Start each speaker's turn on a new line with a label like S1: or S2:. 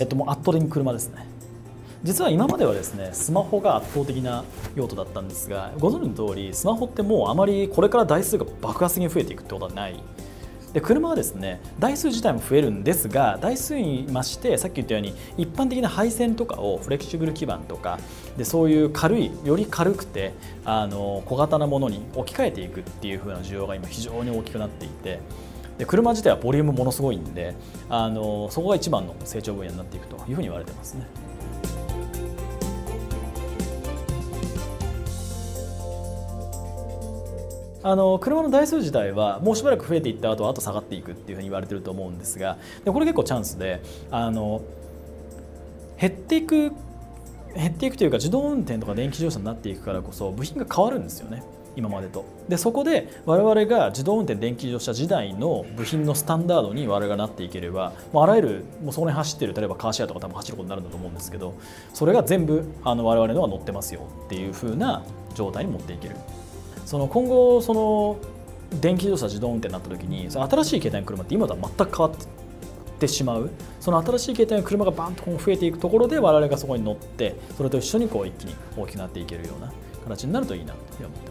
S1: えっと、もう圧倒的に車ですね。実は今まではですねスマホが圧倒的な用途だったんですがご存知の通りスマホってもうあまりこれから台数が爆発的に増えていくってことはない。で車はですね台数自体も増えるんですが台数に増してさっき言ったように一般的な配線とかをフレキシブル基板とかでそういう軽いより軽くてあの小型なものに置き換えていくっていう風な需要が今非常に大きくなっていてで車自体はボリュームものすごいんであのそこが一番の成長分野になっていくというふうに言われてますね。あの車の台数自体はもうしばらく増えていった後あと下がっていくっていうふうに言われてると思うんですがでこれ結構チャンスであの減っていく減っていくというか自動運転とか電気自動車になっていくからこそ部品が変わるんですよね今までと。でそこで我々が自動運転電気自動車時代の部品のスタンダードに我々がなっていければもうあらゆるもうそこに走ってる例えばカーシェアとか多分走ることになるんだと思うんですけどそれが全部あの我々のが乗ってますよっていう風な状態に持っていける。その今後その電気自動車自動運転になった時に新しい形態の車って今とは全く変わってしまう。その新しい形態の車がバンと増えていくところで我々がそこに乗ってそれと一緒にこう一気に大きくなっていけるような形になるといいなと思ってます。